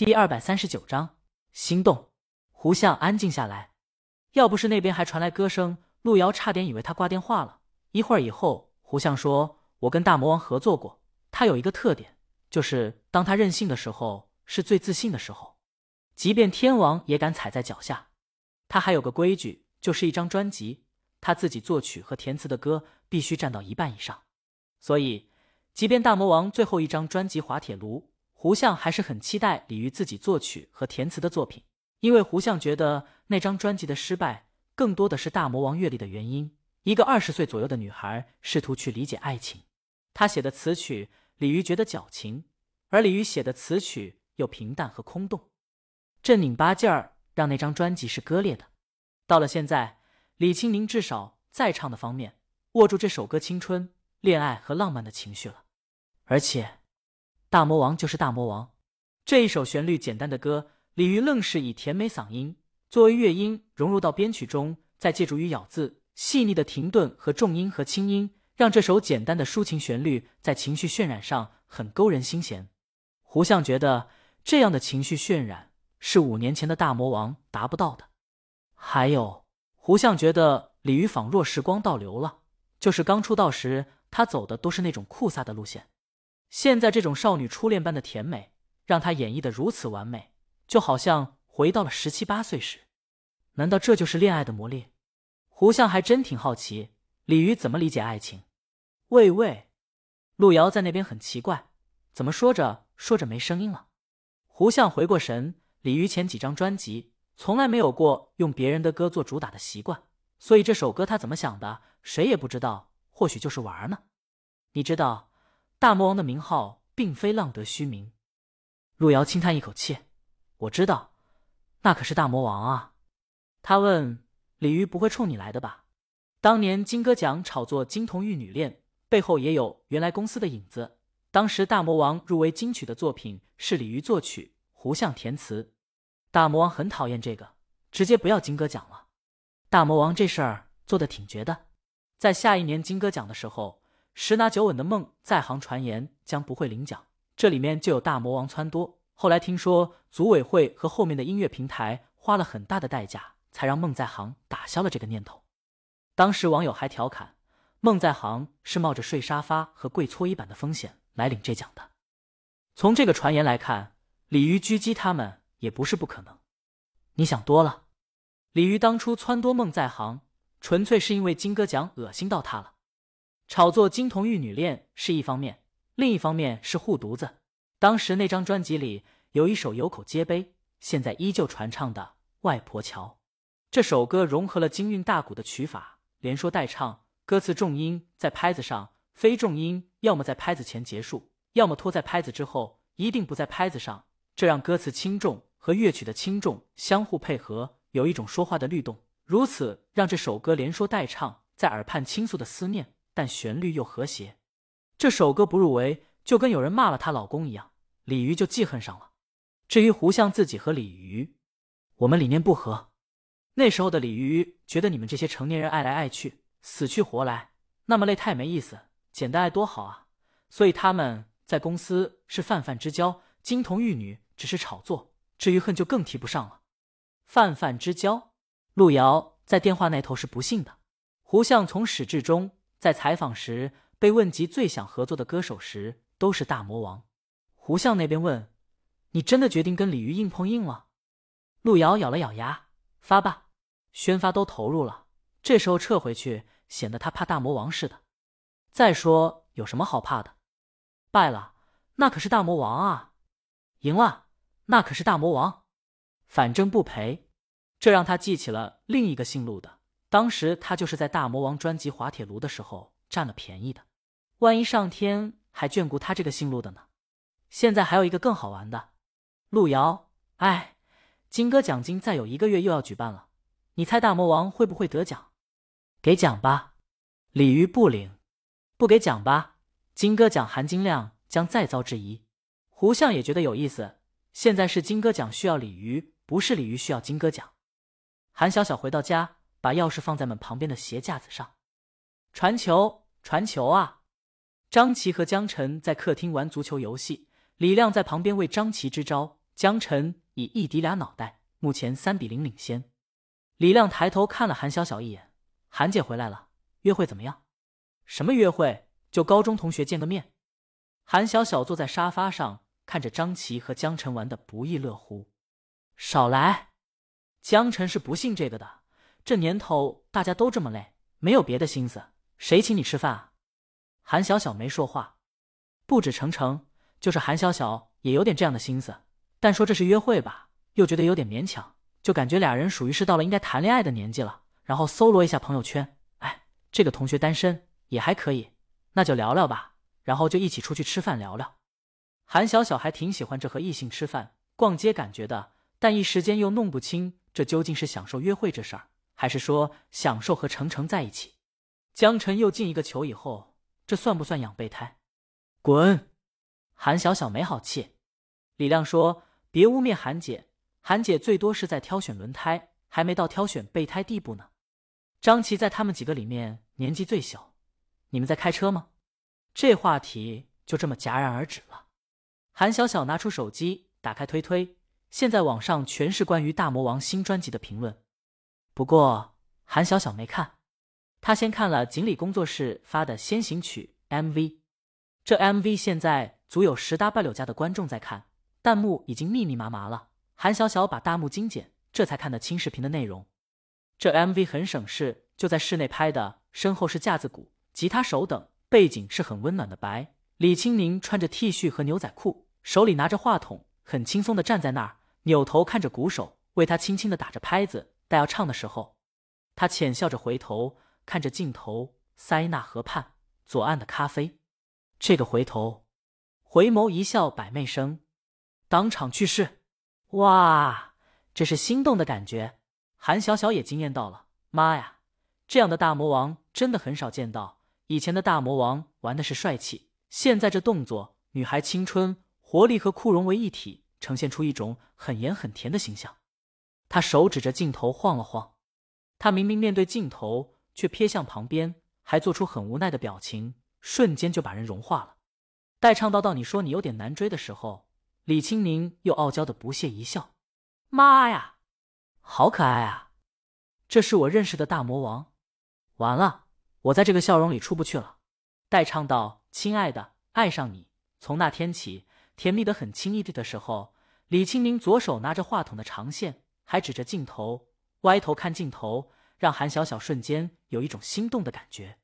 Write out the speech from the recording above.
第二百三十九章心动。胡相安静下来，要不是那边还传来歌声，陆瑶差点以为他挂电话了。一会儿以后，胡相说：“我跟大魔王合作过，他有一个特点，就是当他任性的时候，是最自信的时候，即便天王也敢踩在脚下。他还有个规矩，就是一张专辑，他自己作曲和填词的歌必须占到一半以上。所以，即便大魔王最后一张专辑滑铁卢。”胡相还是很期待李鱼自己作曲和填词的作品，因为胡相觉得那张专辑的失败更多的是大魔王阅历的原因。一个二十岁左右的女孩试图去理解爱情，她写的词曲李鱼觉得矫情，而李鱼写的词曲又平淡和空洞，正拧巴劲儿让那张专辑是割裂的。到了现在，李青宁至少在唱的方面握住这首歌青春、恋爱和浪漫的情绪了，而且。大魔王就是大魔王，这一首旋律简单的歌，李鱼愣是以甜美嗓音作为乐音融入到编曲中，再借助于咬字细腻的停顿和重音和轻音，让这首简单的抒情旋律在情绪渲染上很勾人心弦。胡相觉得这样的情绪渲染是五年前的大魔王达不到的。还有，胡相觉得李鱼仿若时光倒流了，就是刚出道时他走的都是那种酷飒的路线。现在这种少女初恋般的甜美，让她演绎的如此完美，就好像回到了十七八岁时。难道这就是恋爱的魔力？胡相还真挺好奇，李鱼怎么理解爱情？喂喂，路遥在那边很奇怪，怎么说着说着没声音了？胡相回过神，李鱼前几张专辑从来没有过用别人的歌做主打的习惯，所以这首歌他怎么想的，谁也不知道。或许就是玩呢？你知道？大魔王的名号并非浪得虚名，路遥轻叹一口气：“我知道，那可是大魔王啊。”他问：“李鱼不会冲你来的吧？”当年金歌奖炒作金童玉女恋，背后也有原来公司的影子。当时大魔王入围金曲的作品是李鱼作曲，胡相填词。大魔王很讨厌这个，直接不要金歌奖了。大魔王这事儿做的挺绝的，在下一年金歌奖的时候。十拿九稳的梦在行传言将不会领奖，这里面就有大魔王撺掇。后来听说组委会和后面的音乐平台花了很大的代价，才让梦在行打消了这个念头。当时网友还调侃，梦在行是冒着睡沙发和跪搓衣板的风险来领这奖的。从这个传言来看，鲤鱼狙击他们也不是不可能。你想多了，鲤鱼当初撺掇梦在行，纯粹是因为金歌奖恶心到他了。炒作金童玉女恋是一方面，另一方面是护犊子。当时那张专辑里有一首有口皆碑，现在依旧传唱的《外婆桥》。这首歌融合了京韵大鼓的曲法，连说带唱，歌词重音在拍子上，非重音要么在拍子前结束，要么拖在拍子之后，一定不在拍子上。这让歌词轻重和乐曲的轻重相互配合，有一种说话的律动。如此让这首歌连说带唱，在耳畔倾诉的思念。但旋律又和谐，这首歌不入围，就跟有人骂了她老公一样，李鱼就记恨上了。至于胡相自己和李鱼，我们理念不合。那时候的李鱼觉得你们这些成年人爱来爱去，死去活来，那么累太没意思，简单爱多好啊。所以他们在公司是泛泛之交，金童玉女只是炒作。至于恨，就更提不上了。泛泛之交，路遥在电话那头是不信的。胡相从始至终。在采访时被问及最想合作的歌手时，都是大魔王。胡相那边问：“你真的决定跟鲤鱼硬碰硬了？”路遥咬了咬牙：“发吧，宣发都投入了，这时候撤回去，显得他怕大魔王似的。再说有什么好怕的？败了，那可是大魔王啊；赢了，那可是大魔王。反正不赔。”这让他记起了另一个姓陆的。当时他就是在大魔王专辑滑铁卢的时候占了便宜的，万一上天还眷顾他这个姓陆的呢？现在还有一个更好玩的，路遥，哎，金歌奖金再有一个月又要举办了，你猜大魔王会不会得奖？给奖吧，鲤鱼不领，不给奖吧，金歌奖含金量将再遭质疑。胡相也觉得有意思，现在是金歌奖需要鲤鱼，不是鲤鱼需要金歌奖。韩小小回到家。把钥匙放在门旁边的鞋架子上，传球，传球啊！张琪和江晨在客厅玩足球游戏，李亮在旁边为张琪支招。江晨以一敌俩脑袋，目前三比零领先。李亮抬头看了韩小小一眼：“韩姐回来了，约会怎么样？”“什么约会？就高中同学见个面。”韩小小坐在沙发上，看着张琪和江晨玩的不亦乐乎。少来！江晨是不信这个的。这年头大家都这么累，没有别的心思，谁请你吃饭啊？韩小小没说话。不止程程，就是韩小小也有点这样的心思，但说这是约会吧，又觉得有点勉强，就感觉俩人属于是到了应该谈恋爱的年纪了。然后搜罗一下朋友圈，哎，这个同学单身也还可以，那就聊聊吧。然后就一起出去吃饭聊聊。韩小小还挺喜欢这和异性吃饭、逛街感觉的。但一时间又弄不清，这究竟是享受约会这事儿，还是说享受和程程在一起？江晨又进一个球以后，这算不算养备胎？滚！韩小小没好气。李亮说：“别污蔑韩姐，韩姐最多是在挑选轮胎，还没到挑选备胎地步呢。”张琪在他们几个里面年纪最小。你们在开车吗？这话题就这么戛然而止了。韩小小拿出手机，打开推推。现在网上全是关于大魔王新专辑的评论，不过韩小小没看，他先看了锦鲤工作室发的先行曲 MV。这 MV 现在足有十大半柳家的观众在看，弹幕已经密密麻麻了。韩小小把大幕精简，这才看得清视频的内容。这 MV 很省事，就在室内拍的，身后是架子鼓、吉他手等，背景是很温暖的白。李青宁穿着 T 恤和牛仔裤，手里拿着话筒，很轻松的站在那儿。扭头看着鼓手为他轻轻的打着拍子，待要唱的时候，他浅笑着回头看着镜头。塞纳河畔左岸的咖啡，这个回头，回眸一笑百媚生，当场去世。哇，这是心动的感觉。韩小小也惊艳到了。妈呀，这样的大魔王真的很少见到。以前的大魔王玩的是帅气，现在这动作，女孩青春活力和酷融为一体。呈现出一种很严很甜的形象，他手指着镜头晃了晃，他明明面对镜头，却瞥向旁边，还做出很无奈的表情，瞬间就把人融化了。待唱到到你说你有点难追的时候，李青宁又傲娇的不屑一笑：“妈呀，好可爱啊！这是我认识的大魔王。”完了，我在这个笑容里出不去了。待唱到亲爱的，爱上你，从那天起。甜蜜的很轻易的的时候，李青宁左手拿着话筒的长线，还指着镜头，歪头看镜头，让韩小小瞬间有一种心动的感觉。